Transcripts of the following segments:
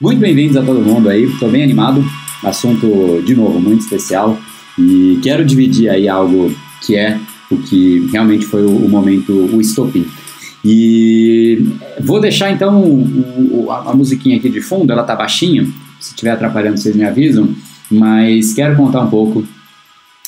Muito bem-vindos a todo mundo aí, estou bem animado, assunto de novo muito especial e quero dividir aí algo que é o que realmente foi o, o momento, o estopim. E vou deixar então o, o, a, a, musiquinha aqui de fundo, ela tá baixinha, se estiver atrapalhando vocês me avisam, mas quero contar um pouco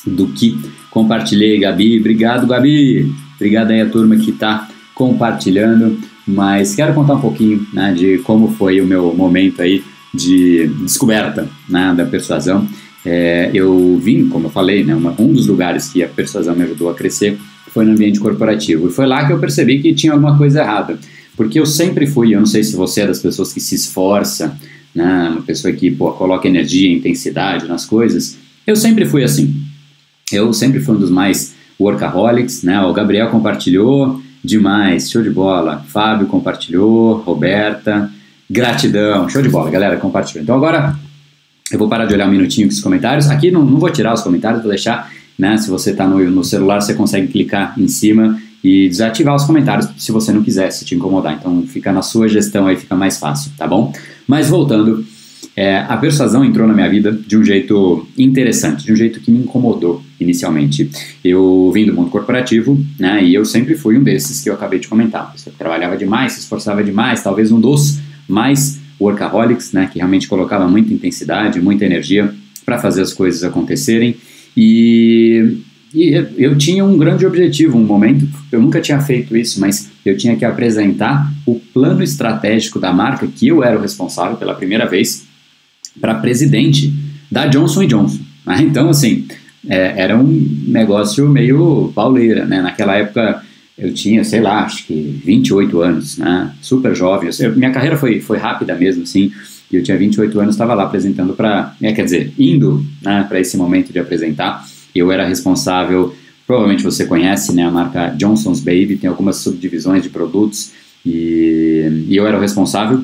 do que compartilhei, Gabi. Obrigado, Gabi! Obrigado aí a turma que está compartilhando. Mas quero contar um pouquinho né, de como foi o meu momento aí de descoberta né, da persuasão. É, eu vim, como eu falei, né, uma, um dos lugares que a persuasão me ajudou a crescer foi no ambiente corporativo. E foi lá que eu percebi que tinha alguma coisa errada. Porque eu sempre fui, eu não sei se você é das pessoas que se esforça, né, uma pessoa que pô, coloca energia, intensidade nas coisas. Eu sempre fui assim. Eu sempre fui um dos mais workaholics, né? O Gabriel compartilhou, Demais, show de bola. Fábio compartilhou, Roberta, gratidão, show de bola, galera, compartilhou. Então agora eu vou parar de olhar um minutinho com os comentários. Aqui não, não vou tirar os comentários, vou deixar, né? Se você está no, no celular, você consegue clicar em cima e desativar os comentários se você não quiser, se te incomodar. Então fica na sua gestão aí, fica mais fácil, tá bom? Mas voltando, é, a persuasão entrou na minha vida de um jeito interessante, de um jeito que me incomodou inicialmente. Eu vim do mundo corporativo, né, e eu sempre fui um desses que eu acabei de comentar. Eu trabalhava demais, se esforçava demais, talvez um dos mais workaholics, né, que realmente colocava muita intensidade, muita energia para fazer as coisas acontecerem. E, e eu tinha um grande objetivo, um momento, eu nunca tinha feito isso, mas eu tinha que apresentar o plano estratégico da marca, que eu era o responsável pela primeira vez, para presidente da Johnson Johnson. Né? Então, assim, é, era um negócio meio pauleira, né? Naquela época eu tinha, sei lá, acho que 28 anos, né? Super jovem. Eu, minha carreira foi, foi rápida mesmo, assim. E eu tinha 28 anos, estava lá apresentando para, é, quer dizer, indo né, para esse momento de apresentar. Eu era responsável, provavelmente você conhece, né? A marca Johnson's Baby tem algumas subdivisões de produtos e, e eu era o responsável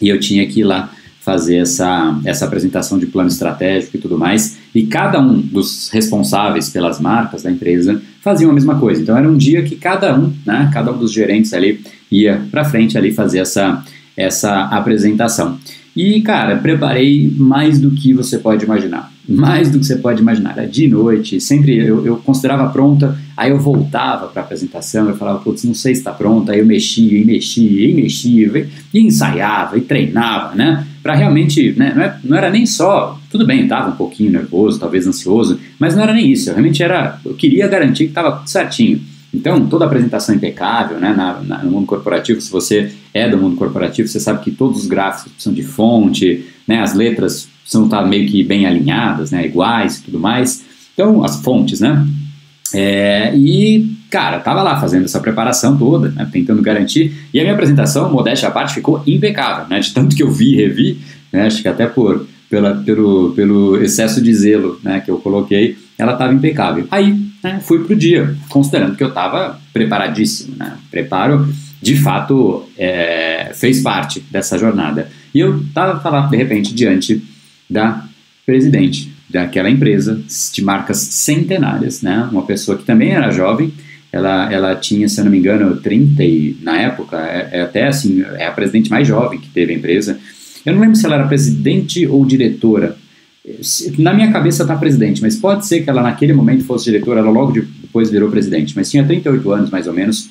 e eu tinha que ir lá fazer essa, essa apresentação de plano estratégico e tudo mais, e cada um dos responsáveis pelas marcas da empresa faziam a mesma coisa. Então era um dia que cada um, né, cada um dos gerentes ali ia para frente ali fazer essa, essa apresentação. E cara, preparei mais do que você pode imaginar mais do que você pode imaginar. Era de noite, sempre eu, eu considerava pronta, aí eu voltava para a apresentação, eu falava, putz, não sei se está pronta, aí eu mexia e mexia e mexia, e ensaiava e treinava, né? Para realmente, né, não, é, não, era nem só, tudo bem, estava um pouquinho nervoso, talvez ansioso, mas não era nem isso, eu realmente era, eu queria garantir que estava certinho. Então, toda apresentação impecável, né, na, na, no mundo corporativo, se você é do mundo corporativo, você sabe que todos os gráficos são de fonte, né, as letras precisam estar meio que bem alinhadas, né, iguais e tudo mais. Então, as fontes, né? É, e, cara, tava lá fazendo essa preparação toda, né, tentando garantir. E a minha apresentação, modéstia à parte, ficou impecável, né? De tanto que eu vi e revi, né? Acho que até por, pela, pelo, pelo excesso de zelo né, que eu coloquei, ela estava impecável. Aí né, fui pro dia, considerando que eu estava preparadíssimo, né? Preparo, de fato, é, fez parte dessa jornada. E eu estava lá, de repente, diante da presidente daquela empresa de marcas centenárias, né? Uma pessoa que também era jovem, ela, ela tinha, se eu não me engano, 30 e, na época, é, é, até assim, é a presidente mais jovem que teve a empresa. Eu não lembro se ela era presidente ou diretora. Na minha cabeça está presidente, mas pode ser que ela naquele momento fosse diretora, ela logo depois virou presidente, mas tinha 38 anos mais ou menos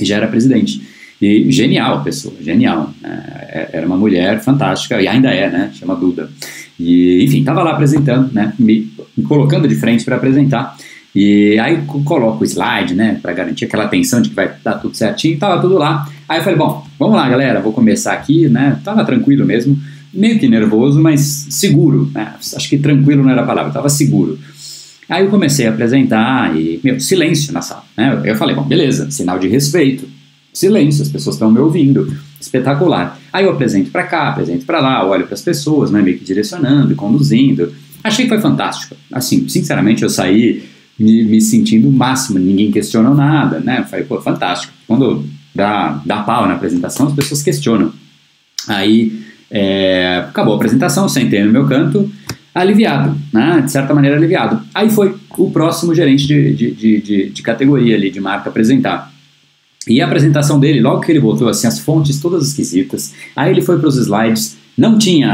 e já era presidente. E genial pessoa, genial. Né? É, era uma mulher fantástica, e ainda é, né? Chama Duda. E, enfim, estava lá apresentando, né? Me, me colocando de frente para apresentar. E aí coloco o slide, né, para garantir aquela atenção de que vai dar tudo certinho, tava tudo lá. Aí eu falei, bom, vamos lá, galera, vou começar aqui, né? Tava tranquilo mesmo, meio que nervoso, mas seguro, né? Acho que tranquilo não era a palavra, tava seguro. Aí eu comecei a apresentar e, meu, silêncio na sala, né? Eu falei, bom, beleza, sinal de respeito. Silêncio, as pessoas estão me ouvindo. Espetacular. Aí eu apresento para cá, apresento para lá, olho para as pessoas, né, meio que direcionando, conduzindo. Achei que foi fantástico. Assim, sinceramente, eu saí me, me sentindo o máximo, ninguém questionou nada, né? Eu falei, pô, fantástico. Quando dá, dá pau na apresentação, as pessoas questionam. Aí é, acabou a apresentação, sentei no meu canto, aliviado, né? De certa maneira aliviado. Aí foi o próximo gerente de, de, de, de, de categoria ali, de marca, apresentar. E a apresentação dele, logo que ele botou assim, as fontes todas esquisitas, aí ele foi para os slides, não tinha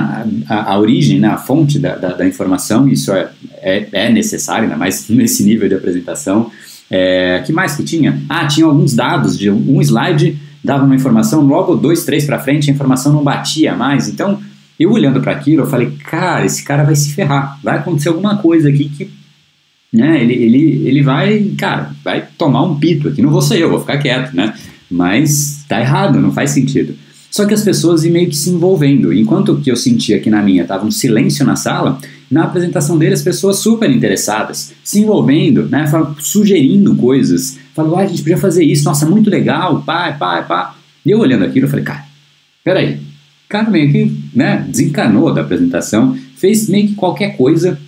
a, a, a origem, né, a fonte da, da, da informação, isso é, é, é, necessário, ainda mais nesse nível de apresentação. É, que mais que tinha? Ah, tinha alguns dados de um slide dava uma informação, logo dois, três para frente a informação não batia mais. Então, eu olhando para aquilo, eu falei, cara, esse cara vai se ferrar, vai acontecer alguma coisa aqui que né, ele, ele, ele vai, cara, vai tomar um pito aqui, não vou ser eu, vou ficar quieto, né? Mas tá errado, não faz sentido. Só que as pessoas iam meio que se envolvendo. Enquanto que eu sentia que na minha estava um silêncio na sala, na apresentação dele as pessoas super interessadas, se envolvendo, né, sugerindo coisas, ah, a gente podia fazer isso, nossa, muito legal, pá, pá, pá. E eu olhando aquilo, eu falei, cara, peraí, cara meio que né, desencanou da apresentação, fez meio que qualquer coisa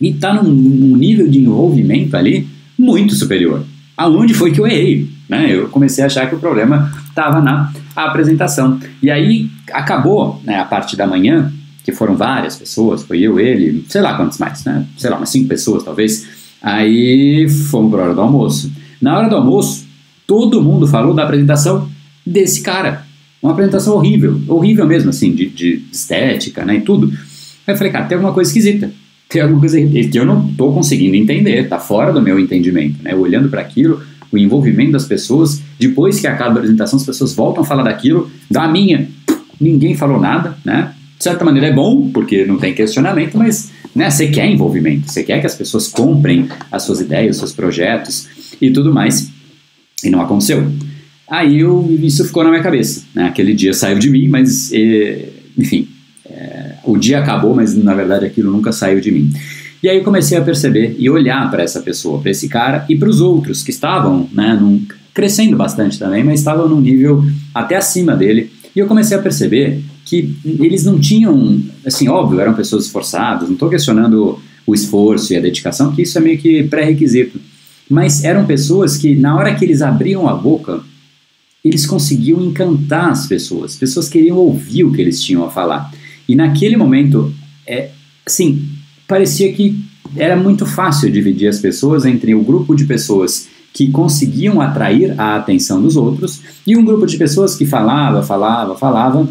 e está num, num nível de envolvimento ali muito superior. Aonde foi que eu errei? Né? Eu comecei a achar que o problema estava na apresentação. E aí acabou né, a parte da manhã, que foram várias pessoas, foi eu, ele, sei lá quantos mais, né? sei lá, umas cinco pessoas talvez. Aí fomos para a hora do almoço. Na hora do almoço, todo mundo falou da apresentação desse cara. Uma apresentação horrível, horrível mesmo, assim, de, de estética né, e tudo. Aí eu falei, cara, tem alguma coisa esquisita tem alguma coisa que eu não estou conseguindo entender, está fora do meu entendimento. Né? Olhando para aquilo, o envolvimento das pessoas. Depois que acaba a apresentação, as pessoas voltam a falar daquilo. Da minha, ninguém falou nada, né? De certa maneira é bom, porque não tem questionamento, mas né, você quer envolvimento, você quer que as pessoas comprem as suas ideias, os seus projetos e tudo mais. E não aconteceu. Aí eu, isso ficou na minha cabeça. Né? Aquele dia saiu de mim, mas, enfim, é, o dia acabou, mas na verdade aquilo nunca saiu de mim. E aí eu comecei a perceber e olhar para essa pessoa, para esse cara e para os outros que estavam, né, num, crescendo bastante também, mas estavam num nível até acima dele. E eu comecei a perceber que eles não tinham, assim, óbvio, eram pessoas esforçadas, não estou questionando o esforço e a dedicação, que isso é meio que pré-requisito. Mas eram pessoas que, na hora que eles abriam a boca, eles conseguiam encantar as pessoas. As pessoas queriam ouvir o que eles tinham a falar. E naquele momento, é, assim, parecia que era muito fácil dividir as pessoas entre o grupo de pessoas que conseguiam atrair a atenção dos outros e um grupo de pessoas que falava, falava, falava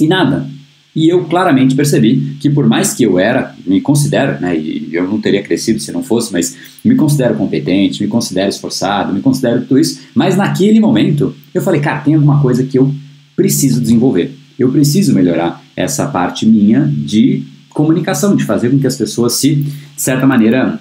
e nada. E eu claramente percebi que por mais que eu era, me considero, né, e eu não teria crescido se não fosse, mas me considero competente, me considero esforçado, me considero tudo isso, mas naquele momento eu falei, cara, tem alguma coisa que eu preciso desenvolver. Eu preciso melhorar essa parte minha de comunicação, de fazer com que as pessoas se, de certa maneira,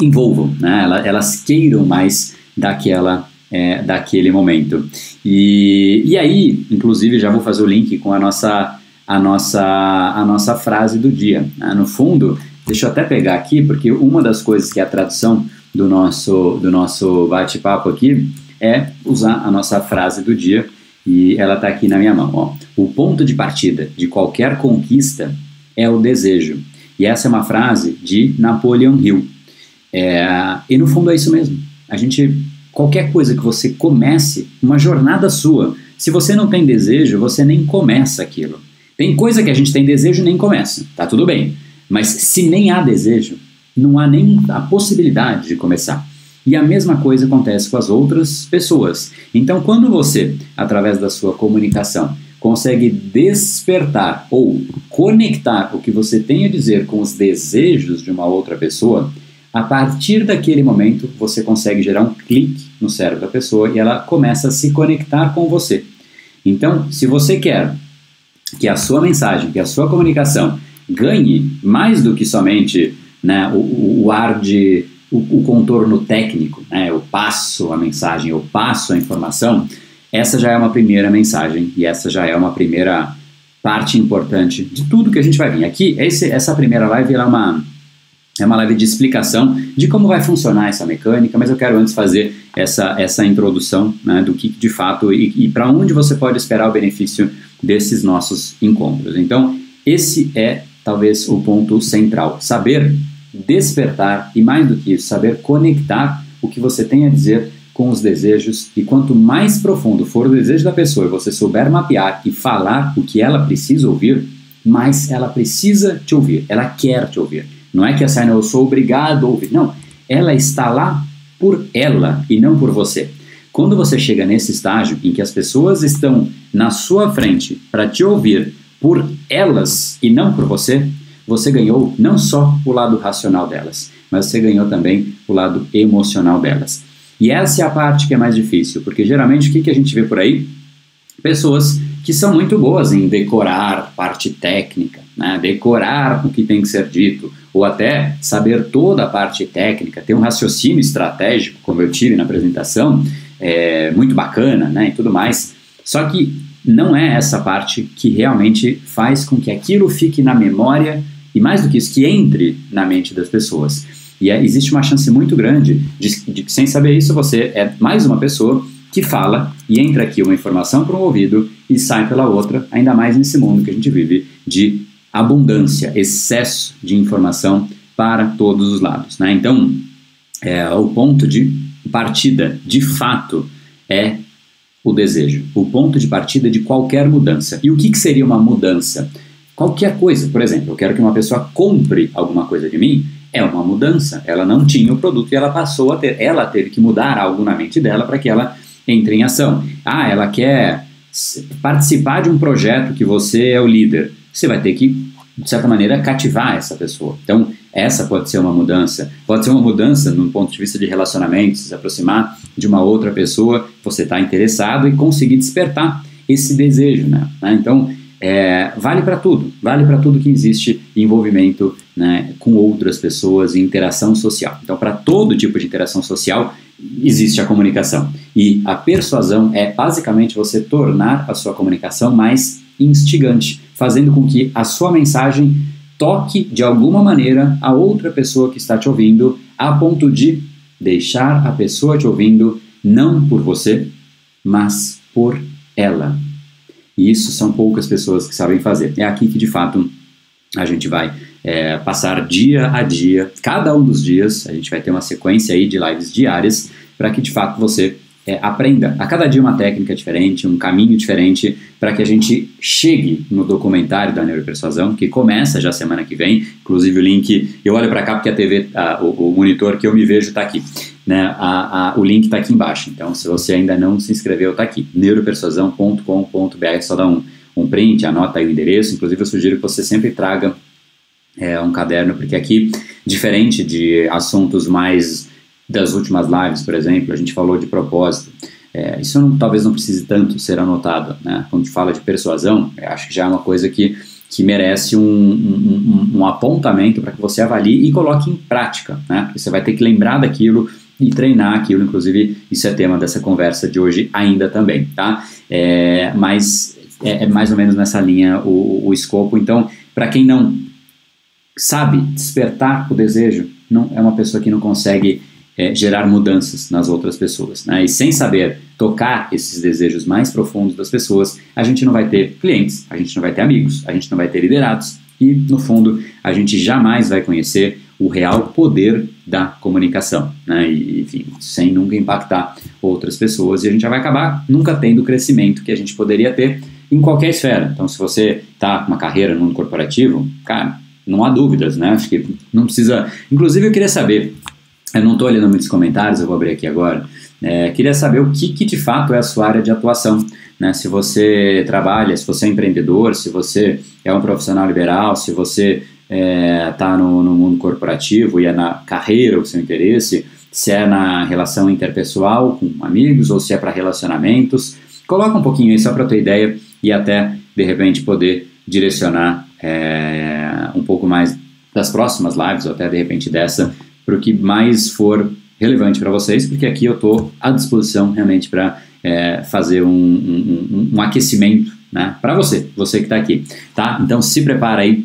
envolvam, né? elas, elas queiram mais daquela, é, daquele momento. E, e aí, inclusive, já vou fazer o link com a nossa, a nossa, a nossa frase do dia. Né? No fundo, deixa eu até pegar aqui, porque uma das coisas que é a tradução do nosso, do nosso bate-papo aqui é usar a nossa frase do dia e ela está aqui na minha mão. Ó. O ponto de partida de qualquer conquista é o desejo. E essa é uma frase de Napoleon Hill. É, e no fundo é isso mesmo. A gente, qualquer coisa que você comece, uma jornada sua, se você não tem desejo, você nem começa aquilo. Tem coisa que a gente tem desejo e nem começa, tá tudo bem. Mas se nem há desejo, não há nem a possibilidade de começar. E a mesma coisa acontece com as outras pessoas. Então, quando você, através da sua comunicação, consegue despertar ou conectar o que você tem a dizer com os desejos de uma outra pessoa, a partir daquele momento você consegue gerar um clique no cérebro da pessoa e ela começa a se conectar com você. Então, se você quer que a sua mensagem, que a sua comunicação ganhe mais do que somente né, o, o ar de o, o contorno técnico, né, eu passo a mensagem, eu passo a informação, essa já é uma primeira mensagem e essa já é uma primeira parte importante de tudo que a gente vai vir. Aqui, esse, essa primeira live é uma, é uma live de explicação de como vai funcionar essa mecânica, mas eu quero antes fazer essa, essa introdução né, do que de fato e, e para onde você pode esperar o benefício desses nossos encontros. Então, esse é talvez o ponto central. Saber despertar e, mais do que isso, saber conectar o que você tem a dizer com os desejos. E quanto mais profundo for o desejo da pessoa e você souber mapear e falar o que ela precisa ouvir, mais ela precisa te ouvir, ela quer te ouvir. Não é que essa eu sou obrigado a ouvir. Não, ela está lá por ela e não por você. Quando você chega nesse estágio em que as pessoas estão na sua frente para te ouvir por elas e não por você, você ganhou não só o lado racional delas, mas você ganhou também o lado emocional delas. E essa é a parte que é mais difícil, porque geralmente o que, que a gente vê por aí? Pessoas que são muito boas em decorar parte técnica, né? decorar o que tem que ser dito, ou até saber toda a parte técnica, ter um raciocínio estratégico, como eu tive na apresentação, é, muito bacana né? e tudo mais. Só que não é essa parte que realmente faz com que aquilo fique na memória e, mais do que isso, que entre na mente das pessoas. E é, existe uma chance muito grande de, de que, sem saber isso, você é mais uma pessoa que fala e entra aqui uma informação para um ouvido e sai pela outra, ainda mais nesse mundo que a gente vive de abundância, excesso de informação para todos os lados. Né? Então, é, o ponto de partida, de fato, é o desejo. O ponto de partida de qualquer mudança. E o que, que seria uma mudança? Qualquer coisa. Por exemplo, eu quero que uma pessoa compre alguma coisa de mim é uma mudança. Ela não tinha o produto e ela passou a ter. Ela teve que mudar algo na mente dela para que ela entre em ação. Ah, ela quer participar de um projeto que você é o líder. Você vai ter que, de certa maneira, cativar essa pessoa. Então, essa pode ser uma mudança. Pode ser uma mudança no ponto de vista de relacionamentos, se aproximar de uma outra pessoa, você está interessado e conseguir despertar esse desejo. Né? Então, é, vale para tudo, vale para tudo que existe envolvimento né, com outras pessoas e interação social. Então, para todo tipo de interação social, existe a comunicação. E a persuasão é basicamente você tornar a sua comunicação mais instigante, fazendo com que a sua mensagem toque de alguma maneira a outra pessoa que está te ouvindo, a ponto de deixar a pessoa te ouvindo não por você, mas por ela. E isso são poucas pessoas que sabem fazer. É aqui que de fato a gente vai é, passar dia a dia, cada um dos dias, a gente vai ter uma sequência aí de lives diárias para que de fato você é, aprenda a cada dia uma técnica diferente, um caminho diferente, para que a gente chegue no documentário da neuropersuasão, que começa já semana que vem. Inclusive o link, eu olho para cá porque a TV, a, o, o, monitor que eu me vejo está aqui. Né? A, a, o link está aqui embaixo. Então, se você ainda não se inscreveu, está aqui. neuropersuasão.com.br, só dá um, um print, anota aí o endereço. Inclusive, eu sugiro que você sempre traga é, um caderno, porque aqui, diferente de assuntos mais das últimas lives, por exemplo, a gente falou de propósito. É, isso não, talvez não precise tanto ser anotado, né? Quando a gente fala de persuasão, acho que já é uma coisa que, que merece um, um, um, um apontamento para que você avalie e coloque em prática, né? Você vai ter que lembrar daquilo e treinar aquilo, inclusive isso é tema dessa conversa de hoje ainda também, tá? É, mas é, é, mais ou menos nessa linha o, o escopo. Então, para quem não sabe despertar o desejo, não é uma pessoa que não consegue é, gerar mudanças nas outras pessoas. Né? E sem saber tocar esses desejos mais profundos das pessoas, a gente não vai ter clientes, a gente não vai ter amigos, a gente não vai ter liderados e, no fundo, a gente jamais vai conhecer o real poder da comunicação, né? E, enfim, sem nunca impactar outras pessoas e a gente já vai acabar nunca tendo o crescimento que a gente poderia ter em qualquer esfera. Então, se você está com uma carreira no mundo corporativo, cara, não há dúvidas, né? Acho que não precisa. Inclusive, eu queria saber, eu não estou olhando muitos comentários, eu vou abrir aqui agora. É, queria saber o que, que de fato é a sua área de atuação. Né? Se você trabalha, se você é empreendedor, se você é um profissional liberal, se você está é, tá no, no, mundo corporativo e é na carreira o seu interesse, se é na relação interpessoal com amigos ou se é para relacionamentos. Coloca um pouquinho aí só para ter ideia e até de repente poder direcionar é, um pouco mais das próximas lives ou até de repente dessa para o que mais for relevante para vocês, porque aqui eu estou à disposição realmente para é, fazer um, um, um aquecimento né, para você, você que está aqui, tá? Então se prepara aí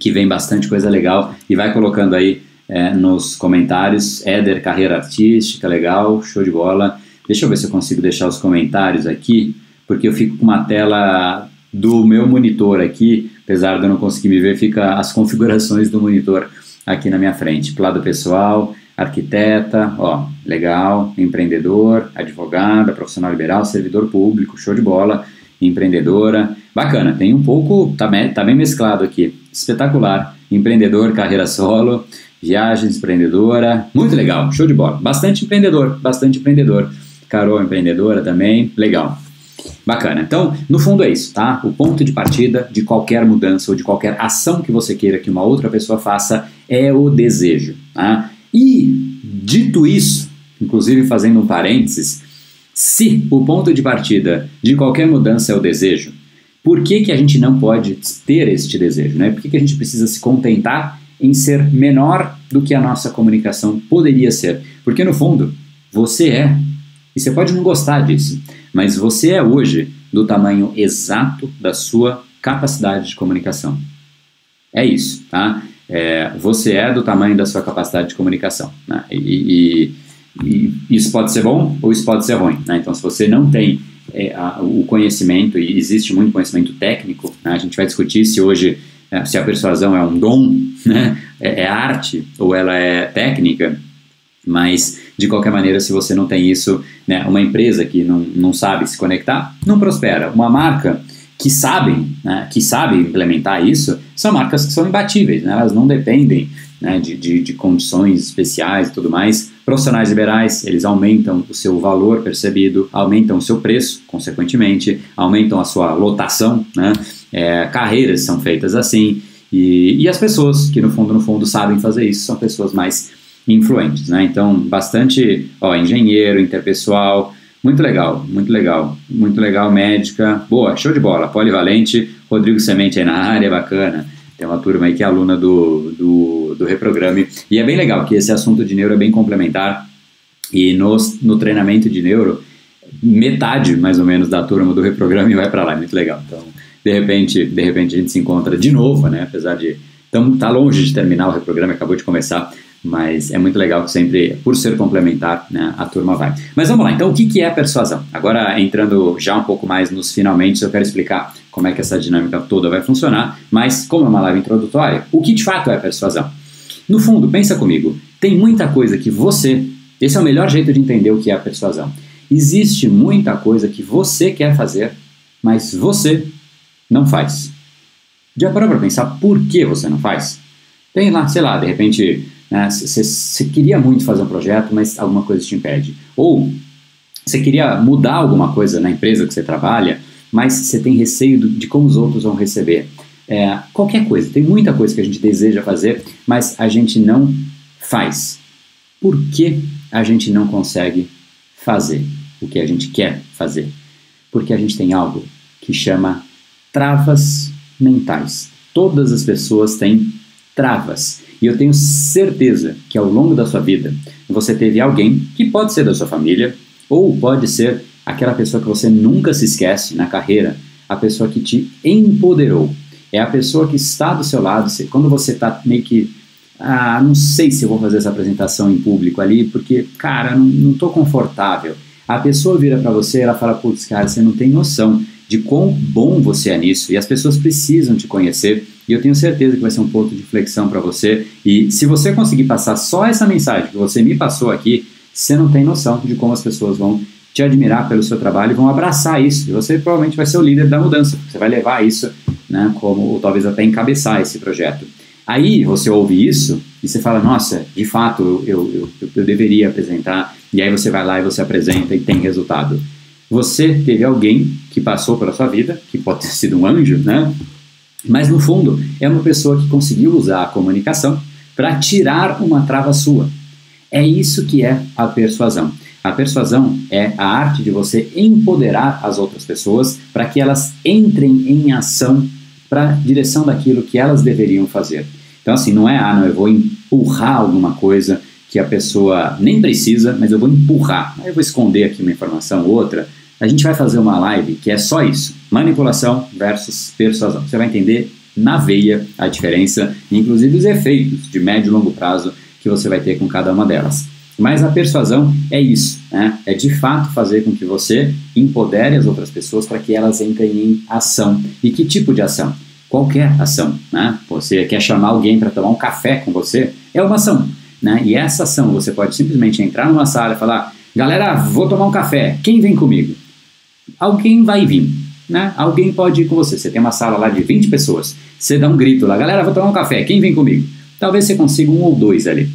que vem bastante coisa legal e vai colocando aí é, nos comentários. Éder, carreira artística, legal, show de bola. Deixa eu ver se eu consigo deixar os comentários aqui, porque eu fico com uma tela do meu monitor aqui, apesar de eu não conseguir me ver, fica as configurações do monitor aqui na minha frente. Pro lado pessoal, arquiteta, ó, legal, empreendedor, advogada, profissional liberal, servidor público, show de bola, empreendedora, bacana, tem um pouco, tá, tá bem mesclado aqui, espetacular, empreendedor, carreira solo, viagens empreendedora, muito legal, show de bola, bastante empreendedor, bastante empreendedor, Carol empreendedora também, legal. Bacana. Então, no fundo é isso, tá? O ponto de partida de qualquer mudança ou de qualquer ação que você queira que uma outra pessoa faça é o desejo, tá? E, dito isso, inclusive fazendo um parênteses, se o ponto de partida de qualquer mudança é o desejo, por que, que a gente não pode ter este desejo? Né? Por que, que a gente precisa se contentar em ser menor do que a nossa comunicação poderia ser? Porque, no fundo, você é, e você pode não gostar disso, mas você é hoje do tamanho exato da sua capacidade de comunicação. É isso, tá? É, você é do tamanho da sua capacidade de comunicação. Né? E, e, e, isso pode ser bom ou isso pode ser ruim. Né? Então, se você não tem é, a, o conhecimento, e existe muito conhecimento técnico, né? a gente vai discutir se hoje é, se a persuasão é um dom, né? é, é arte ou ela é técnica, mas de qualquer maneira, se você não tem isso, né, uma empresa que não, não sabe se conectar, não prospera. Uma marca que sabem, né, que sabem implementar isso, são marcas que são imbatíveis, né, elas não dependem né, de, de, de, condições especiais e tudo mais. Profissionais liberais, eles aumentam o seu valor percebido, aumentam o seu preço, consequentemente, aumentam a sua lotação, né, é, carreiras são feitas assim, e, e as pessoas que no fundo, no fundo, sabem fazer isso são pessoas mais influentes, né, então bastante, ó, engenheiro, interpessoal, muito legal, muito legal, muito legal, médica, boa, show de bola, polivalente, Rodrigo Semente aí na área, bacana. Tem uma turma aí que é aluna do, do, do Reprograme. E é bem legal que esse assunto de neuro é bem complementar. E no, no treinamento de neuro, metade mais ou menos da turma do Reprograme vai para lá, é muito legal. Então, de repente, de repente a gente se encontra de novo, né? Apesar de estar tá longe de terminar o Reprograme, acabou de começar mas é muito legal que sempre, por ser complementar, né, a turma vai. Mas vamos lá, então o que, que é persuasão? Agora, entrando já um pouco mais nos finalmente, eu quero explicar como é que essa dinâmica toda vai funcionar, mas como é uma live introdutória, o que de fato é persuasão? No fundo, pensa comigo, tem muita coisa que você, esse é o melhor jeito de entender o que é a persuasão. Existe muita coisa que você quer fazer, mas você não faz. Já parou para pensar por que você não faz? Tem lá, sei lá, de repente você né? queria muito fazer um projeto, mas alguma coisa te impede. Ou você queria mudar alguma coisa na empresa que você trabalha, mas você tem receio de como os outros vão receber. É, qualquer coisa, tem muita coisa que a gente deseja fazer, mas a gente não faz. Por que a gente não consegue fazer o que a gente quer fazer? Porque a gente tem algo que chama travas mentais. Todas as pessoas têm travas. E eu tenho certeza que ao longo da sua vida você teve alguém que pode ser da sua família ou pode ser aquela pessoa que você nunca se esquece na carreira, a pessoa que te empoderou. É a pessoa que está do seu lado. Quando você está meio que. Ah, não sei se eu vou fazer essa apresentação em público ali, porque, cara, não estou confortável. A pessoa vira para você e ela fala: Putz, cara, você não tem noção. De quão bom você é nisso e as pessoas precisam te conhecer. E eu tenho certeza que vai ser um ponto de flexão para você. E se você conseguir passar só essa mensagem que você me passou aqui, você não tem noção de como as pessoas vão te admirar pelo seu trabalho e vão abraçar isso. E você provavelmente vai ser o líder da mudança, você vai levar isso, né, como ou talvez até encabeçar esse projeto. Aí você ouve isso e você fala, nossa, de fato eu, eu, eu deveria apresentar. E aí você vai lá e você apresenta e tem resultado. Você teve alguém que passou pela sua vida, que pode ter sido um anjo, né? Mas no fundo é uma pessoa que conseguiu usar a comunicação para tirar uma trava sua. É isso que é a persuasão. A persuasão é a arte de você empoderar as outras pessoas para que elas entrem em ação para a direção daquilo que elas deveriam fazer. Então, assim, não é, ah, não, eu vou empurrar alguma coisa que a pessoa nem precisa, mas eu vou empurrar. Eu vou esconder aqui uma informação ou outra. A gente vai fazer uma live que é só isso: manipulação versus persuasão. Você vai entender na veia a diferença, inclusive os efeitos de médio e longo prazo que você vai ter com cada uma delas. Mas a persuasão é isso, né? é de fato fazer com que você empodere as outras pessoas para que elas entrem em ação. E que tipo de ação? Qualquer ação. Né? Você quer chamar alguém para tomar um café com você? É uma ação. Né? E essa ação você pode simplesmente entrar numa sala e falar: galera, vou tomar um café, quem vem comigo? Alguém vai vir. Né? Alguém pode ir com você. Você tem uma sala lá de 20 pessoas. Você dá um grito lá: galera, vou tomar um café, quem vem comigo? Talvez você consiga um ou dois ali.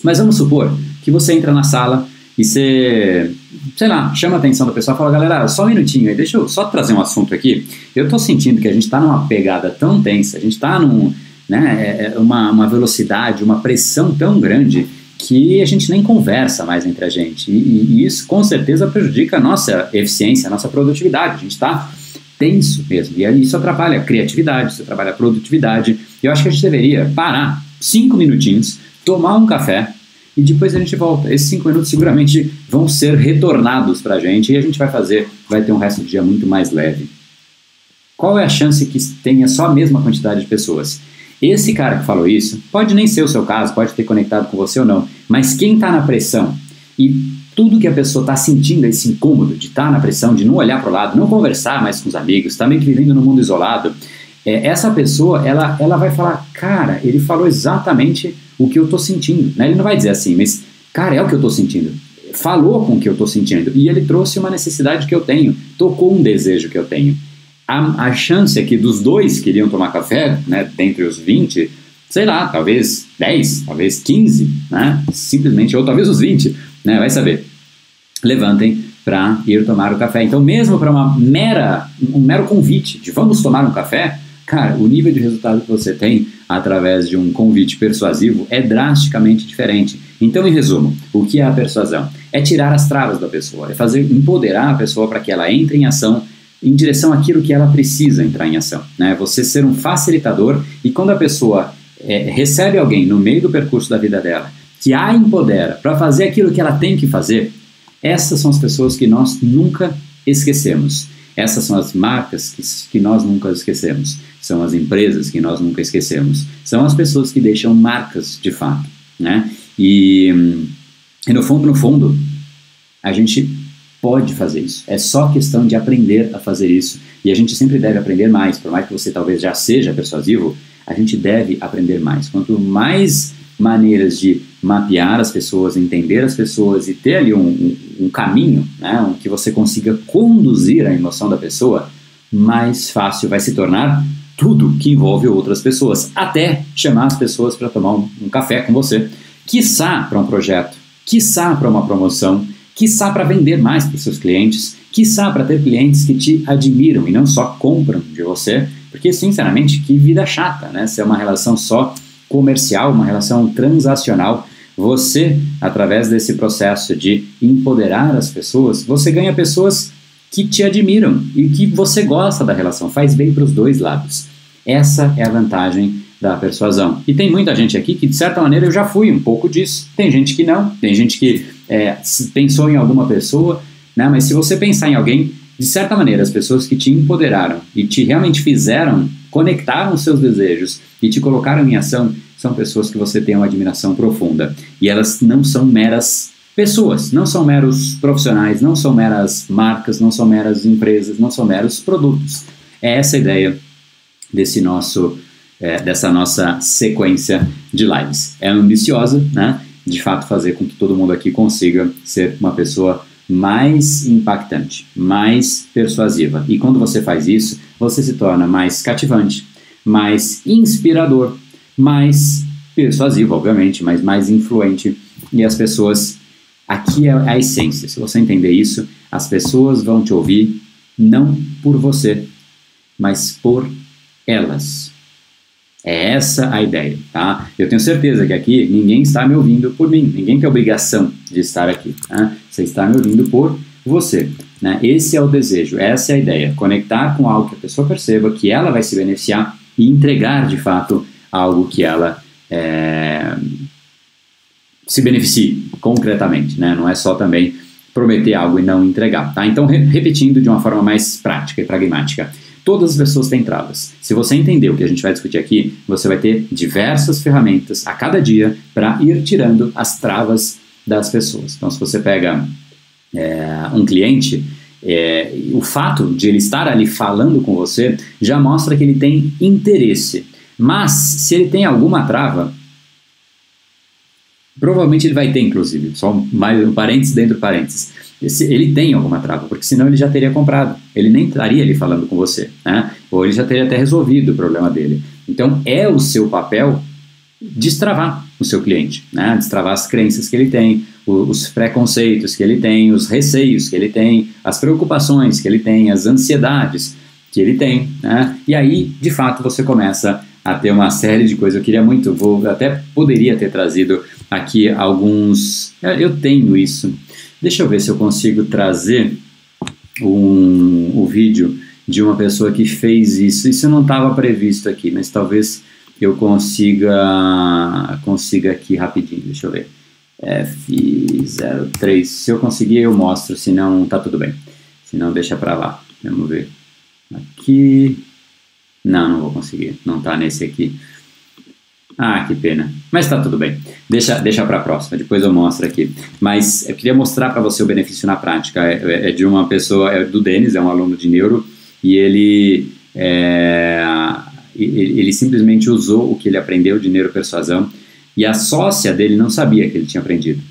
Mas vamos supor que você entra na sala e você, sei lá, chama a atenção da pessoa e fala, galera, só um minutinho aí, deixa eu só trazer um assunto aqui. Eu tô sentindo que a gente está numa pegada tão tensa, a gente está num, né, é, é uma, uma velocidade, uma pressão tão grande que a gente nem conversa mais entre a gente. E, e isso com certeza prejudica a nossa eficiência, a nossa produtividade. A gente está tenso mesmo. E isso atrapalha a criatividade, isso atrapalha a produtividade. E eu acho que a gente deveria parar cinco minutinhos, tomar um café e depois a gente volta. Esses cinco minutos seguramente vão ser retornados para a gente e a gente vai fazer, vai ter um resto de dia muito mais leve. Qual é a chance que tenha só a mesma quantidade de pessoas? Esse cara que falou isso, pode nem ser o seu caso, pode ter conectado com você ou não, mas quem está na pressão e tudo que a pessoa está sentindo, esse incômodo de estar tá na pressão, de não olhar para o lado, não conversar mais com os amigos, também tá vivendo no mundo isolado, é, essa pessoa, ela, ela vai falar, cara, ele falou exatamente o que eu estou sentindo. Né? Ele não vai dizer assim, mas, cara, é o que eu estou sentindo. Falou com o que eu estou sentindo. E ele trouxe uma necessidade que eu tenho, tocou um desejo que eu tenho. A, a chance é que dos dois que iriam tomar café, né, dentre os 20, sei lá, talvez 10, talvez 15, né, simplesmente, ou talvez os 20, né, vai saber, levantem para ir tomar o café. Então, mesmo para uma mera, um mero convite de vamos tomar um café, cara, o nível de resultado que você tem através de um convite persuasivo é drasticamente diferente. Então, em resumo, o que é a persuasão? É tirar as travas da pessoa, é fazer empoderar a pessoa para que ela entre em ação em direção àquilo que ela precisa entrar em ação. Né? Você ser um facilitador e quando a pessoa é, recebe alguém no meio do percurso da vida dela que a empodera para fazer aquilo que ela tem que fazer, essas são as pessoas que nós nunca esquecemos. Essas são as marcas que, que nós nunca esquecemos. São as empresas que nós nunca esquecemos. São as pessoas que deixam marcas de fato. Né? E, e no fundo, no fundo, a gente pode fazer isso. É só questão de aprender a fazer isso. E a gente sempre deve aprender mais. Por mais que você talvez já seja persuasivo, a gente deve aprender mais. Quanto mais maneiras de mapear as pessoas, entender as pessoas e ter ali um, um, um caminho né, um, que você consiga conduzir a emoção da pessoa, mais fácil vai se tornar tudo que envolve outras pessoas, até chamar as pessoas para tomar um, um, café com você, quiçá para um projeto, quiçá para uma promoção, quiçá para vender mais para os seus clientes, quiçá para ter clientes que te admiram e não só compram de você, porque sinceramente que vida chata, né? Ser uma relação só comercial, uma relação transacional você, através desse processo de empoderar as pessoas, você ganha pessoas que te admiram e que você gosta da relação, faz bem para os dois lados. Essa é a vantagem da persuasão. E tem muita gente aqui que, de certa maneira, eu já fui um pouco disso. Tem gente que não, tem gente que é, pensou em alguma pessoa, né? mas se você pensar em alguém, de certa maneira, as pessoas que te empoderaram e te realmente fizeram, conectaram os seus desejos e te colocaram em ação, são pessoas que você tem uma admiração profunda. E elas não são meras pessoas, não são meros profissionais, não são meras marcas, não são meras empresas, não são meros produtos. É essa a ideia desse nosso, é, dessa nossa sequência de lives. É ambiciosa, né? De fato, fazer com que todo mundo aqui consiga ser uma pessoa mais impactante, mais persuasiva. E quando você faz isso, você se torna mais cativante, mais inspirador, mais persuasivo, obviamente, mas mais influente. E as pessoas, aqui é a essência. Se você entender isso, as pessoas vão te ouvir não por você, mas por elas. É essa a ideia, tá? Eu tenho certeza que aqui ninguém está me ouvindo por mim, ninguém tem obrigação de estar aqui. Tá? Você está me ouvindo por você. Né? Esse é o desejo, essa é a ideia. Conectar com algo que a pessoa perceba que ela vai se beneficiar e entregar de fato algo que ela é, se beneficie concretamente. Né? Não é só também prometer algo e não entregar. Tá? Então, re repetindo de uma forma mais prática e pragmática. Todas as pessoas têm travas. Se você entender o que a gente vai discutir aqui, você vai ter diversas ferramentas a cada dia para ir tirando as travas das pessoas. Então, se você pega é, um cliente, é, o fato de ele estar ali falando com você já mostra que ele tem interesse. Mas, se ele tem alguma trava, provavelmente ele vai ter, inclusive, só mais um parênteses dentro do parênteses ele tem alguma trava, porque senão ele já teria comprado, ele nem estaria ali falando com você, né? ou ele já teria até resolvido o problema dele. Então é o seu papel destravar o seu cliente, né? destravar as crenças que ele tem, os preconceitos que ele tem, os receios que ele tem, as preocupações que ele tem, as ansiedades que ele tem, né? e aí de fato você começa a ter uma série de coisas. Eu queria muito, vou até poderia ter trazido aqui alguns, eu tenho isso Deixa eu ver se eu consigo trazer um, o vídeo de uma pessoa que fez isso. Isso não estava previsto aqui, mas talvez eu consiga consiga aqui rapidinho. Deixa eu ver. F03. Se eu conseguir, eu mostro. Se não, tá tudo bem. Se não, deixa para lá. Vamos ver. Aqui. Não, não vou conseguir. Não tá nesse aqui. Ah, que pena. Mas tá tudo bem. Deixa, deixa para a próxima, depois eu mostro aqui. Mas eu queria mostrar para você o benefício na prática. É, é, é, de uma pessoa, é do Denis, é um aluno de neuro, e ele, é, ele, ele simplesmente usou o que ele aprendeu de neuropersuasão e a sócia dele não sabia que ele tinha aprendido.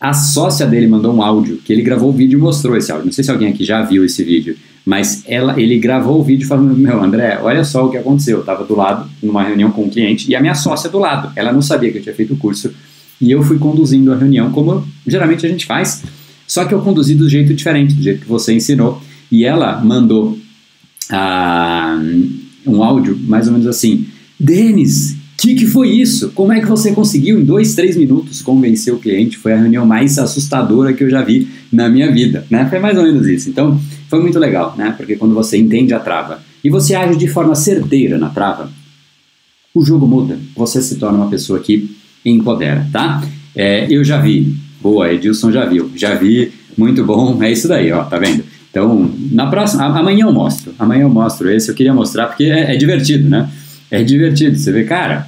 A sócia dele mandou um áudio, que ele gravou o vídeo e mostrou esse áudio. Não sei se alguém aqui já viu esse vídeo. Mas ela, ele gravou o vídeo falando: Meu, André, olha só o que aconteceu. Eu estava do lado, numa reunião com um cliente, e a minha sócia do lado. Ela não sabia que eu tinha feito o curso. E eu fui conduzindo a reunião, como geralmente a gente faz. Só que eu conduzi do jeito diferente, do jeito que você ensinou. E ela mandou ah, um áudio mais ou menos assim: Denis, que, que foi isso? Como é que você conseguiu em dois, três minutos convencer o cliente? Foi a reunião mais assustadora que eu já vi na minha vida, né? Foi mais ou menos isso. Então, foi muito legal, né? Porque quando você entende a trava e você age de forma certeira na trava, o jogo muda. Você se torna uma pessoa que empodera, tá? É, eu já vi. Boa, Edilson já viu. Já vi. Muito bom. É isso daí, ó. Tá vendo? Então, na próxima, amanhã eu mostro. Amanhã eu mostro esse. Eu queria mostrar porque é, é divertido, né? É divertido. Você vê, cara,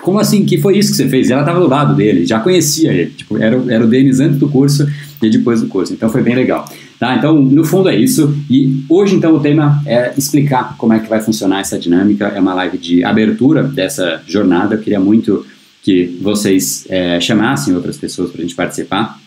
como assim? Que foi isso que você fez? E ela estava do lado dele, já conhecia ele. Tipo, era, era o Denis antes do curso e depois do curso. Então foi bem legal. Tá? Então, no fundo é isso. E hoje, então, o tema é explicar como é que vai funcionar essa dinâmica. É uma live de abertura dessa jornada. Eu queria muito que vocês é, chamassem outras pessoas para a gente participar,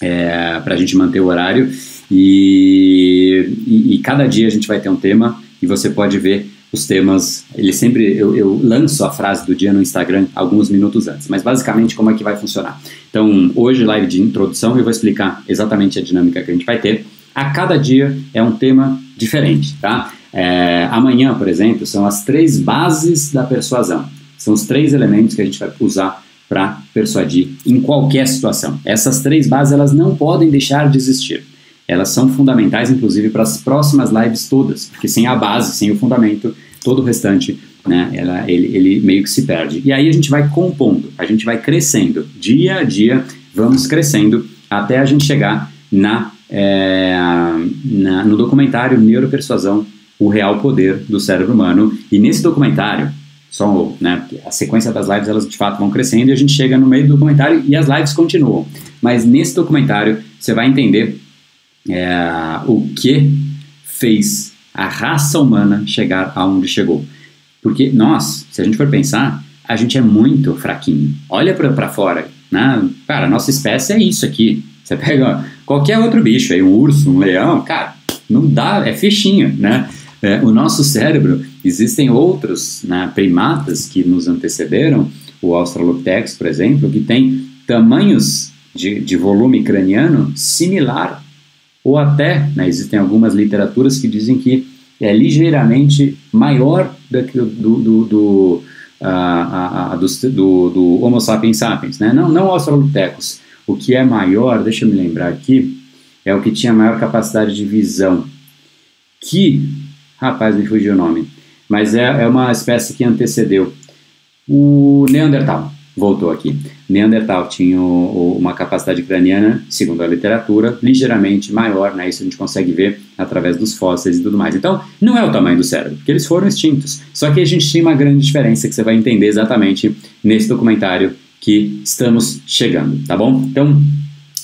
é, para a gente manter o horário. E, e, e cada dia a gente vai ter um tema e você pode ver os temas, ele sempre, eu, eu, lanço a frase do dia no Instagram alguns minutos antes, mas basicamente como é que vai funcionar. Então, hoje, live de introdução, eu vou explicar exatamente a dinâmica que a gente vai ter. A cada dia é um tema diferente, tá? É, amanhã, por exemplo, são as três bases da persuasão. São os três elementos que a gente vai usar para persuadir em qualquer situação. Essas três bases, elas não podem deixar de existir elas são fundamentais, inclusive, para as próximas lives todas, porque sem a base, sem o fundamento, todo o restante, né, ela, ele, ele meio que se perde. E aí a gente vai compondo, a gente vai crescendo, dia a dia, vamos crescendo até a gente chegar na, é, na, no documentário Neuropersuasão, o real poder do cérebro humano. E nesse documentário, só, né, a sequência das lives elas de fato vão crescendo e a gente chega no meio do documentário e as lives continuam. Mas nesse documentário você vai entender é, o que fez a raça humana chegar aonde chegou. Porque nós, se a gente for pensar, a gente é muito fraquinho. Olha para fora, né? Cara, a nossa espécie é isso aqui. Você pega qualquer outro bicho aí, um urso, um leão, cara, não dá, é fichinho, né? É, o nosso cérebro, existem outros né, primatas que nos antecederam, o Australopithecus, por exemplo, que tem tamanhos de, de volume craniano similar, ou até, né, existem algumas literaturas que dizem que é ligeiramente maior do, do, do, do, a, a, do, do, Homo sapiens sapiens, né? não, não Australopithecus. O que é maior, deixa eu me lembrar aqui, é o que tinha maior capacidade de visão, que, rapaz, me fugiu o nome, mas é, é uma espécie que antecedeu o Neandertal voltou aqui. Neandertal tinha o, o, uma capacidade craniana, segundo a literatura, ligeiramente maior, né? Isso a gente consegue ver através dos fósseis e tudo mais. Então, não é o tamanho do cérebro, porque eles foram extintos. Só que a gente tinha uma grande diferença que você vai entender exatamente nesse documentário que estamos chegando, tá bom? Então,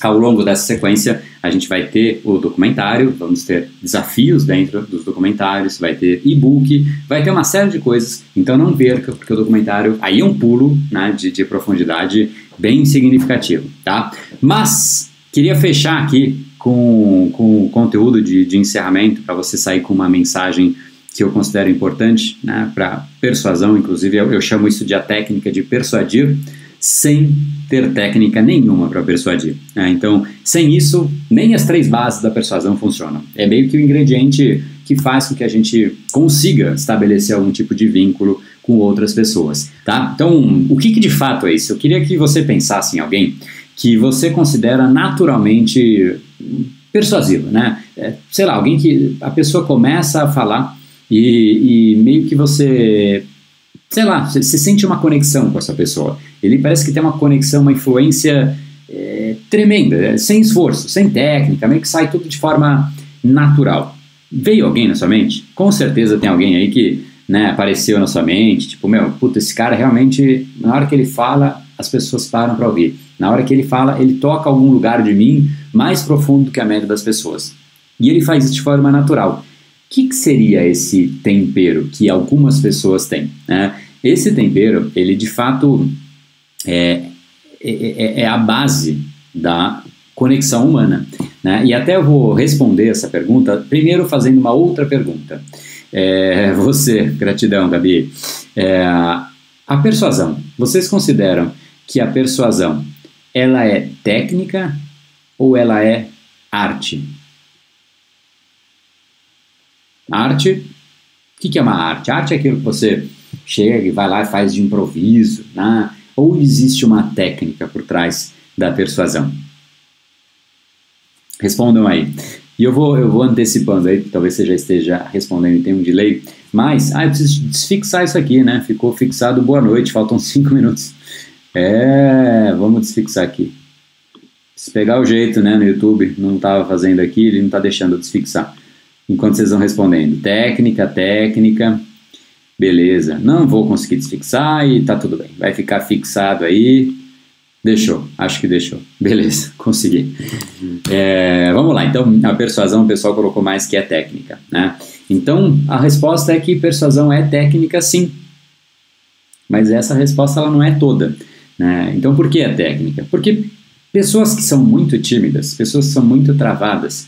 ao longo dessa sequência, a gente vai ter o documentário, vamos ter desafios dentro dos documentários, vai ter e-book, vai ter uma série de coisas, então não perca, porque o documentário aí é um pulo né, de, de profundidade bem significativo, tá? Mas, queria fechar aqui com, com conteúdo de, de encerramento, para você sair com uma mensagem que eu considero importante né, para persuasão, inclusive eu, eu chamo isso de a técnica de persuadir, sem ter técnica nenhuma para persuadir. Né? Então, sem isso, nem as três bases da persuasão funcionam. É meio que o ingrediente que faz com que a gente consiga estabelecer algum tipo de vínculo com outras pessoas, tá? Então, o que, que de fato é isso? Eu queria que você pensasse em alguém que você considera naturalmente persuasivo, né? É, sei lá, alguém que a pessoa começa a falar e, e meio que você sei lá, você, sente uma conexão com essa pessoa. Ele parece que tem uma conexão, uma influência é, tremenda, é, sem esforço, sem técnica, meio que sai tudo de forma natural. Veio alguém na sua mente? Com certeza tem alguém aí que né, apareceu na sua mente, tipo, meu, puta, esse cara realmente, na hora que ele fala, as pessoas param para ouvir. Na hora que ele fala, ele toca algum lugar de mim mais profundo que a média das pessoas. E ele faz isso de forma natural que, que seria esse tempero que algumas pessoas têm? Né? Esse tempero, ele de fato é, é, é, é a base da conexão humana. Né? E até eu vou responder essa pergunta, primeiro fazendo uma outra pergunta. É, você, gratidão, Gabi. É, a persuasão, vocês consideram que a persuasão ela é técnica ou ela é arte? Arte, o que, que é uma arte? Arte é aquilo que você chega e vai lá e faz de improviso, né? ou existe uma técnica por trás da persuasão? Respondam aí. E eu vou, eu vou antecipando aí, talvez você já esteja respondendo e tem um delay, mas, ah, eu preciso desfixar isso aqui, né? Ficou fixado boa noite, faltam cinco minutos. É, vamos desfixar aqui. Se pegar o jeito, né, no YouTube, não estava fazendo aqui, ele não está deixando eu desfixar enquanto vocês vão respondendo. Técnica, técnica, beleza. Não vou conseguir desfixar e tá tudo bem. Vai ficar fixado aí. Deixou, acho que deixou. Beleza, consegui. É, vamos lá, então a persuasão o pessoal colocou mais que é técnica, né? Então a resposta é que persuasão é técnica sim, mas essa resposta ela não é toda. Né? Então por que é técnica? Porque pessoas que são muito tímidas, pessoas que são muito travadas,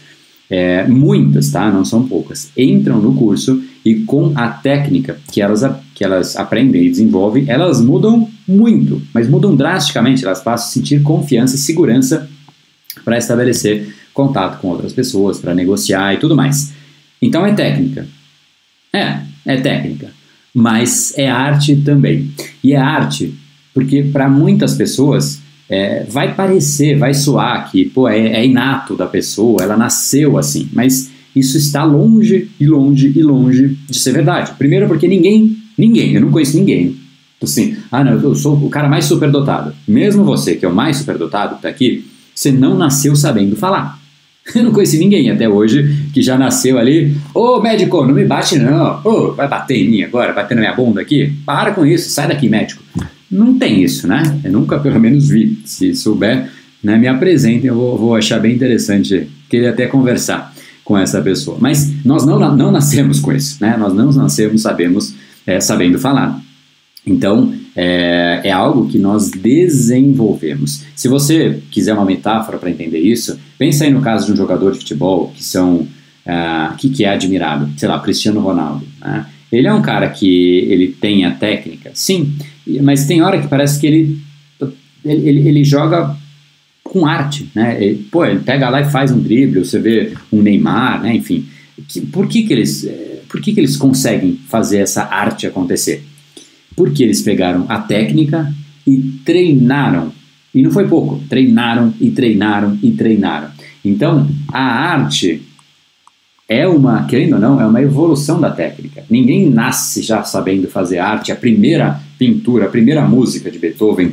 é, muitas, tá? Não são poucas, entram no curso e com a técnica que elas, que elas aprendem e desenvolvem, elas mudam muito, mas mudam drasticamente, elas passam a sentir confiança e segurança para estabelecer contato com outras pessoas, para negociar e tudo mais. Então é técnica. É, é técnica. Mas é arte também. E é arte porque para muitas pessoas é, vai parecer, vai soar que pô, é, é inato da pessoa, ela nasceu assim, mas isso está longe e longe e longe de ser verdade. Primeiro porque ninguém, ninguém, eu não conheço ninguém, assim, ah não, eu sou o cara mais superdotado. Mesmo você, que é o mais superdotado que está aqui, você não nasceu sabendo falar. Eu não conheci ninguém até hoje que já nasceu ali. Ô médico, não me bate não. Ô, vai bater em mim agora, bater na minha bunda aqui? Para com isso, sai daqui, médico. Não tem isso, né? Eu nunca, pelo menos, vi. Se souber, né, me apresentem, eu vou, vou achar bem interessante. Queria até conversar com essa pessoa. Mas nós não, não nascemos com isso, né? Nós não nascemos sabemos, é, sabendo falar. Então, é, é, algo que nós desenvolvemos. Se você quiser uma metáfora para entender isso, pensa aí no caso de um jogador de futebol que são uh, que, que é admirado, sei lá, Cristiano Ronaldo. Né? Ele é um cara que ele tem a técnica, sim, mas tem hora que parece que ele, ele, ele joga com arte, né? Ele, pô, ele pega lá e faz um drible, você vê um Neymar, né? Enfim, que, por que que eles, por que que eles conseguem fazer essa arte acontecer? Porque eles pegaram a técnica e treinaram. E não foi pouco, treinaram e treinaram e treinaram. Então, a arte é uma, querendo ou não, é uma evolução da técnica. Ninguém nasce já sabendo fazer arte. A primeira pintura, a primeira música de Beethoven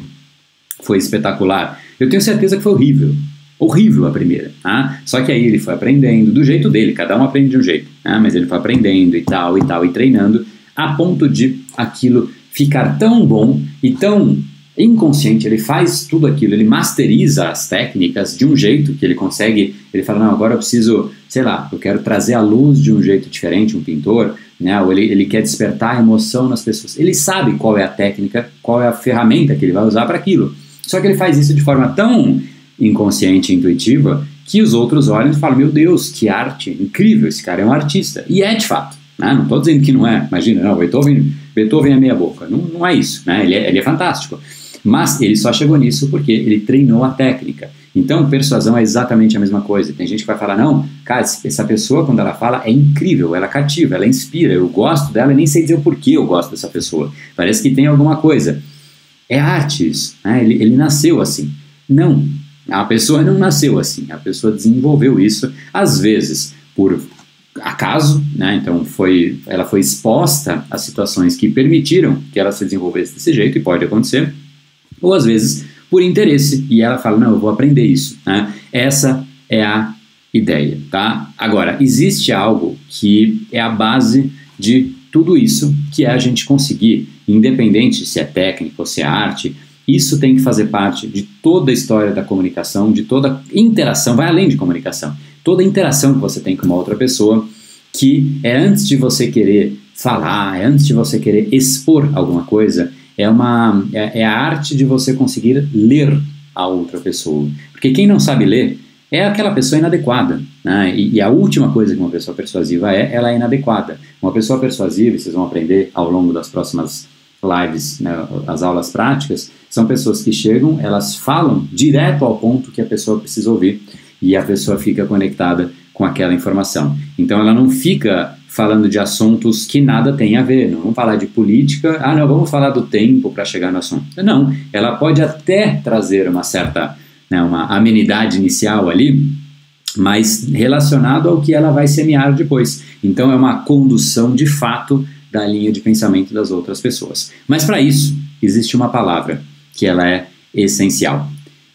foi espetacular. Eu tenho certeza que foi horrível. Horrível a primeira. Tá? Só que aí ele foi aprendendo do jeito dele, cada um aprende de um jeito. Né? Mas ele foi aprendendo e tal e tal, e treinando, a ponto de aquilo ficar tão bom e tão inconsciente, ele faz tudo aquilo, ele masteriza as técnicas de um jeito que ele consegue, ele fala, não, agora eu preciso, sei lá, eu quero trazer a luz de um jeito diferente, um pintor, né, ou ele, ele quer despertar a emoção nas pessoas. Ele sabe qual é a técnica, qual é a ferramenta que ele vai usar para aquilo. Só que ele faz isso de forma tão inconsciente e intuitiva que os outros olham e falam: Meu Deus, que arte incrível, esse cara é um artista. E é de fato. Né? Não estou dizendo que não é, imagina, não, Beethoven, Beethoven é meia boca. Não, não é isso, né? ele, é, ele é fantástico. Mas ele só chegou nisso porque ele treinou a técnica. Então, persuasão é exatamente a mesma coisa. Tem gente que vai falar, não, cara, essa pessoa, quando ela fala, é incrível, ela cativa, ela inspira, eu gosto dela e nem sei dizer o porquê eu gosto dessa pessoa. Parece que tem alguma coisa. É arte isso, né? ele, ele nasceu assim. Não, a pessoa não nasceu assim, a pessoa desenvolveu isso, às vezes por acaso, né? então foi, ela foi exposta a situações que permitiram que ela se desenvolvesse desse jeito, e pode acontecer, ou às vezes por interesse, e ela fala, não, eu vou aprender isso. Né? Essa é a ideia. Tá? Agora, existe algo que é a base de tudo isso, que é a gente conseguir, independente se é técnica ou se é arte, isso tem que fazer parte de toda a história da comunicação, de toda interação, vai além de comunicação, toda interação que você tem com uma outra pessoa, que é antes de você querer falar, é antes de você querer expor alguma coisa, é, uma, é, é a arte de você conseguir ler a outra pessoa. Porque quem não sabe ler é aquela pessoa inadequada. Né? E, e, a última coisa que uma pessoa persuasiva é, ela é inadequada. Uma pessoa persuasiva, vocês vão aprender ao longo das próximas lives, né, as aulas práticas, são pessoas que chegam, elas falam direto ao ponto que a pessoa precisa ouvir e a pessoa fica conectada com aquela informação. Então ela não fica falando de assuntos que nada tem a ver, não vamos falar de política, ah não, vamos falar do tempo para chegar no assunto. Não, ela pode até trazer uma certa né, uma amenidade inicial ali, mas relacionado ao que ela vai semear depois. Então é uma condução de fato da linha de pensamento das outras pessoas. Mas para isso existe uma palavra que ela é essencial.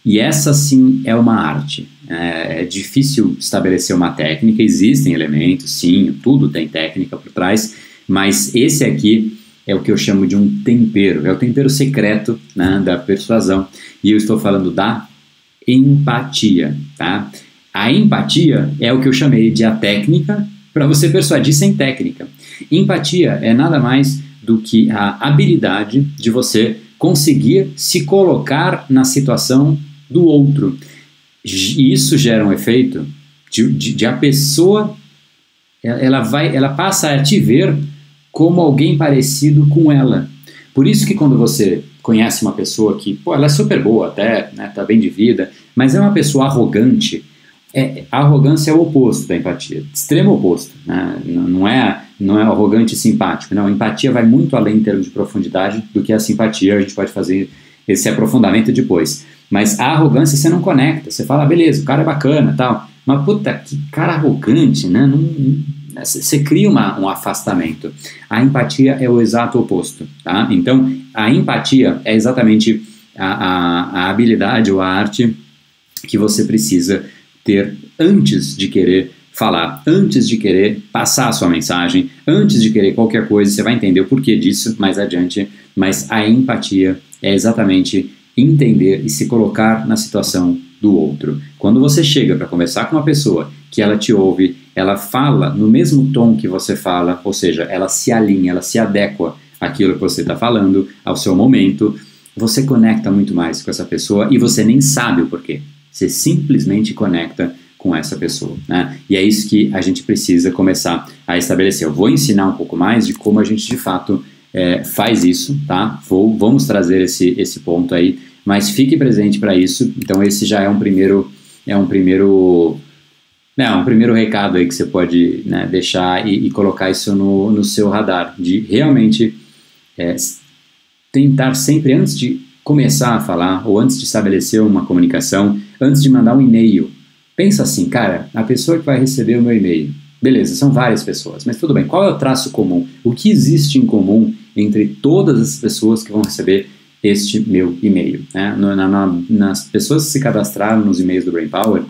E essa sim é uma arte. É, é difícil estabelecer uma técnica, existem elementos, sim, tudo tem técnica por trás, mas esse aqui é o que eu chamo de um tempero, é o tempero secreto né, da persuasão. E eu estou falando da empatia, tá? A empatia é o que eu chamei de a técnica para você persuadir sem técnica. Empatia é nada mais do que a habilidade de você conseguir se colocar na situação do outro. E isso gera um efeito de, de, de, a pessoa ela vai ela passa a te ver como alguém parecido com ela. Por isso que quando você conhece uma pessoa que, pô, ela é super boa até, né, tá bem de vida, mas é uma pessoa arrogante, é, a arrogância é o oposto da empatia, extremo oposto, né? não, é, não é arrogante e simpático, não, a empatia vai muito além em termos de profundidade do que a simpatia, a gente pode fazer esse aprofundamento depois, mas a arrogância você não conecta, você fala, beleza, o cara é bacana tal, mas puta, que cara arrogante, né, não, não, você cria uma, um afastamento. A empatia é o exato oposto, tá? Então, a empatia é exatamente a, a, a habilidade ou a arte que você precisa ter antes de querer falar, antes de querer passar a sua mensagem, antes de querer qualquer coisa, você vai entender o porquê disso mais adiante, mas a empatia é exatamente entender e se colocar na situação do outro. Quando você chega para conversar com uma pessoa que ela te ouve, ela fala no mesmo tom que você fala, ou seja, ela se alinha, ela se adequa àquilo que você está falando, ao seu momento, você conecta muito mais com essa pessoa e você nem sabe o porquê. Você simplesmente conecta com essa pessoa. Né? E é isso que a gente precisa começar a estabelecer. Eu vou ensinar um pouco mais de como a gente de fato é, faz isso, tá? Vou, vamos trazer esse, esse ponto aí, mas fique presente para isso. Então esse já é um primeiro é um primeiro né, um primeiro recado aí que você pode né, deixar e, e, colocar isso no, no seu radar de realmente é, tentar sempre antes de começar a falar ou antes de estabelecer uma comunicação, antes de mandar um e-mail, pensa assim, cara, a pessoa que vai receber o meu e-mail, beleza, são várias pessoas, mas tudo bem, qual é o traço comum? O que existe em comum entre todas as pessoas que vão receber este meu e-mail? Né? Na, na, nas pessoas que se cadastraram nos e-mails do Brain Power,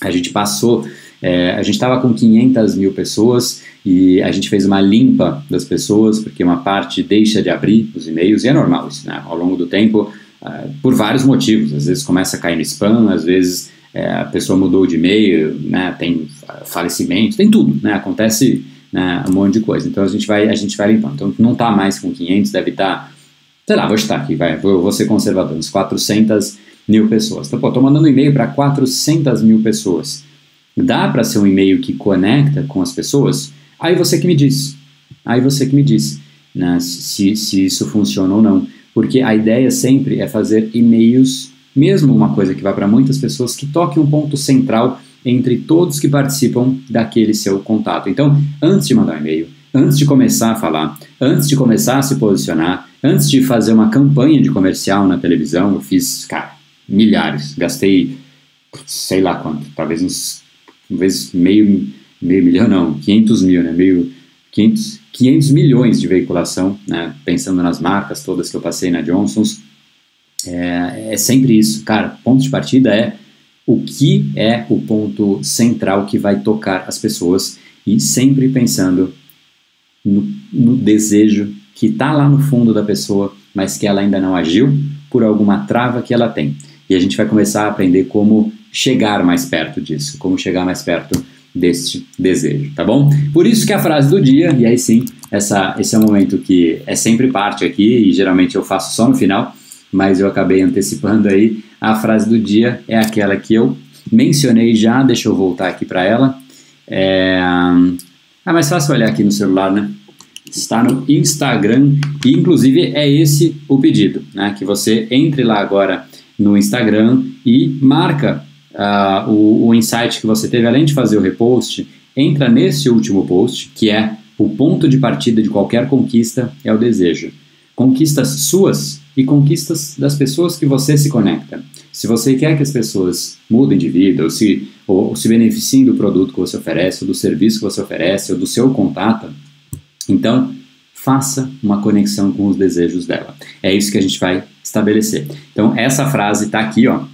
a gente passou é, a gente estava com 500 mil pessoas e a gente fez uma limpa das pessoas, porque uma parte deixa de abrir os e-mails, e é normal isso, né? Ao longo do tempo, uh, por vários motivos. Às vezes começa a cair no spam, às vezes é, a pessoa mudou de e-mail, né? tem falecimento, tem tudo, né? Acontece né? um monte de coisa. Então a gente vai, a gente vai limpando. Então não está mais com 500, deve estar, tá, sei lá, vou estar aqui, vai, vou, vou ser conservador, uns 400 mil pessoas. Então, pô, estou mandando e-mail para 400 mil pessoas dá para ser um e-mail que conecta com as pessoas, aí você que me diz. Aí você que me diz né, se, se isso funciona ou não. Porque a ideia sempre é fazer e-mails, mesmo uma coisa que vai para muitas pessoas, que toque um ponto central entre todos que participam daquele seu contato. Então, antes de mandar um e-mail, antes de começar a falar, antes de começar a se posicionar, antes de fazer uma campanha de comercial na televisão, eu fiz, cara, milhares, gastei sei lá quanto, talvez uns talvez meio, meio milhão, não, 500 mil, né, meio, 500, 500 milhões de veiculação, né, pensando nas marcas todas que eu passei na Johnson's, é, é sempre isso, cara, ponto de partida é o que é o ponto central que vai tocar as pessoas e sempre pensando no, no desejo que está lá no fundo da pessoa, mas que ela ainda não agiu por alguma trava que ela tem. E a gente vai começar a aprender como chegar mais perto disso, como chegar mais perto deste desejo, tá bom? Por isso que a frase do dia, e aí sim, essa, esse é um momento que é sempre parte aqui e geralmente eu faço só no final, mas eu acabei antecipando aí. A frase do dia é aquela que eu mencionei já, deixa eu voltar aqui para ela. É... Ah, mais fácil olhar aqui no celular, né? Está no Instagram e inclusive é esse o pedido, né? Que você entre lá agora no Instagram e marca uh, o, o insight que você teve, além de fazer o repost, entra nesse último post, que é o ponto de partida de qualquer conquista é o desejo. Conquistas suas e conquistas das pessoas que você se conecta. Se você quer que as pessoas mudem de vida, ou se, ou, ou se beneficiem do produto que você oferece, ou do serviço que você oferece, ou do seu contato, então faça uma conexão com os desejos dela. É isso que a gente vai estabelecer. Então, essa frase está aqui, ó,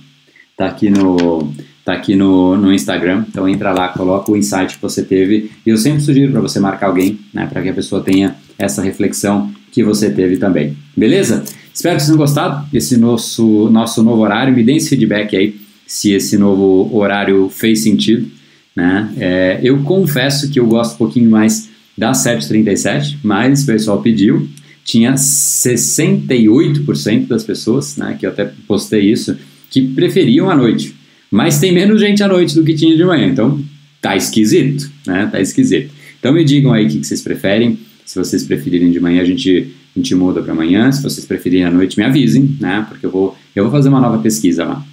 tá aqui no tá aqui no, no Instagram, então entra lá, coloca o insight que você teve e eu sempre sugiro para você marcar alguém, né, para que a pessoa tenha essa reflexão que você teve também. Beleza? Espero que vocês tenham gostado desse nosso nosso novo horário, me deem esse feedback aí se esse novo horário fez sentido, né? É, eu confesso que eu gosto um pouquinho mais da 737, mas o pessoal pediu, tinha 68% das pessoas, né, que eu até postei isso, que preferiam a noite. Mas tem menos gente à noite do que tinha de manhã, então tá esquisito, né? Tá esquisito. Então me digam aí o que, vocês preferem. Se vocês preferirem de manhã, a gente, a gente muda para amanhã. Se vocês preferirem à noite, me avisem, né? Porque eu vou, eu vou fazer uma nova pesquisa lá.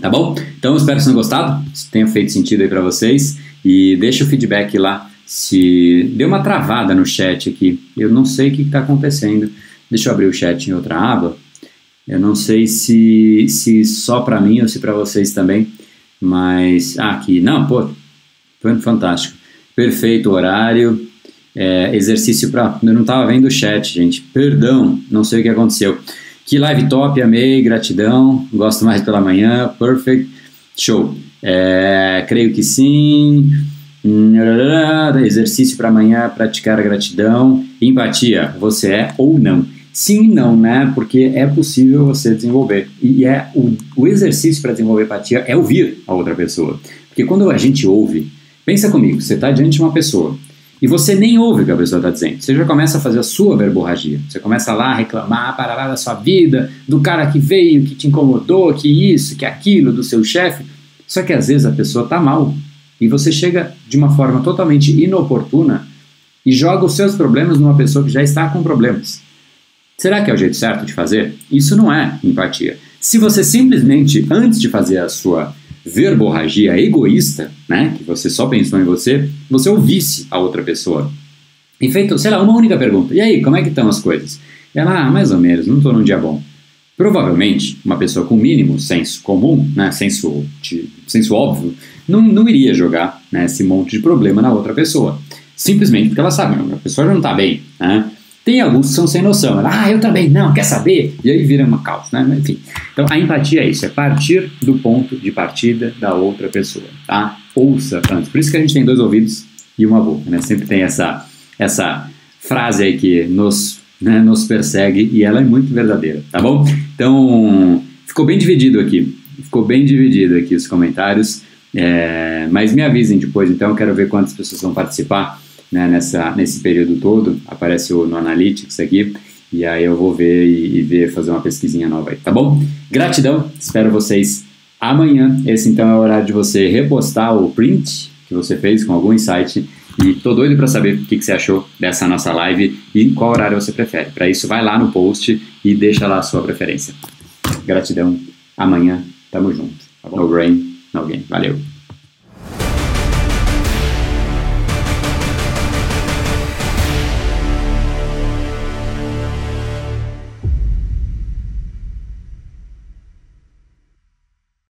Tá bom? Então espero que tenham gostado, se tenha feito sentido aí para vocês. E deixa o feedback lá se deu uma travada no chat aqui. Eu não sei o que está acontecendo. Deixa eu abrir o chat em outra aba eu não sei se, se só para mim ou se para vocês também, mas ah, aqui, não, pô, foi fantástico. Perfeito horário, é, exercício para. Eu não estava vendo o chat, gente, perdão, não sei o que aconteceu. Que live top, amei, gratidão, gosto mais pela manhã, perfect, show. É, creio que sim. Exercício para amanhã, praticar a gratidão. Empatia, você é ou não? Sim e não, né? Porque é possível você desenvolver. E é o, o exercício para desenvolver empatia é ouvir a outra pessoa. Porque quando a gente ouve, pensa comigo, você está diante de uma pessoa e você nem ouve o que a pessoa está dizendo. Você já começa a fazer a sua verborragia. Você começa lá a reclamar, parar da sua vida, do cara que veio, que te incomodou, que isso, que aquilo, do seu chefe. Só que às vezes a pessoa está mal e você chega de uma forma totalmente inoportuna e joga os seus problemas numa pessoa que já está com problemas. Será que é o jeito certo de fazer? Isso não é empatia. Se você simplesmente, antes de fazer a sua verborragia egoísta, né, que você só pensou em você, você ouvisse a outra pessoa. E feito, sei lá, uma única pergunta. E aí, como é que estão as coisas? Ela, ah, mais ou menos, não estou num dia bom. Provavelmente, uma pessoa com mínimo senso comum, né, senso, de, senso óbvio, não, não iria jogar né, esse monte de problema na outra pessoa. Simplesmente porque ela sabe, a pessoa já não está bem. Né? Tem alguns que são sem noção. ah, eu também, não, quer saber? E aí vira uma caos, né? Enfim. Então, a empatia é isso, é partir do ponto de partida da outra pessoa, tá? Ouça antes. Por isso que a gente tem dois ouvidos e uma boca, né? Sempre tem essa, essa frase aí que nos, né, nos persegue e ela é muito verdadeira, tá bom? Então, ficou bem dividido aqui. Ficou bem dividido aqui os comentários. É, mas me avisem depois, então, eu quero ver quantas pessoas vão participar né, nessa, nesse período todo, aparece o, no Analytics aqui, e aí eu vou ver e, e, ver, fazer uma pesquisinha nova aí, tá bom? Gratidão, espero vocês amanhã. Esse então é o horário de você repostar o print que você fez com algum insight. E tô doido para saber o que, que, você achou dessa nossa live e qual horário você prefere. Para isso, vai lá no post e deixa lá a sua preferência. Gratidão. Amanhã, tamo junto. Tá? No brain, no game. Valeu.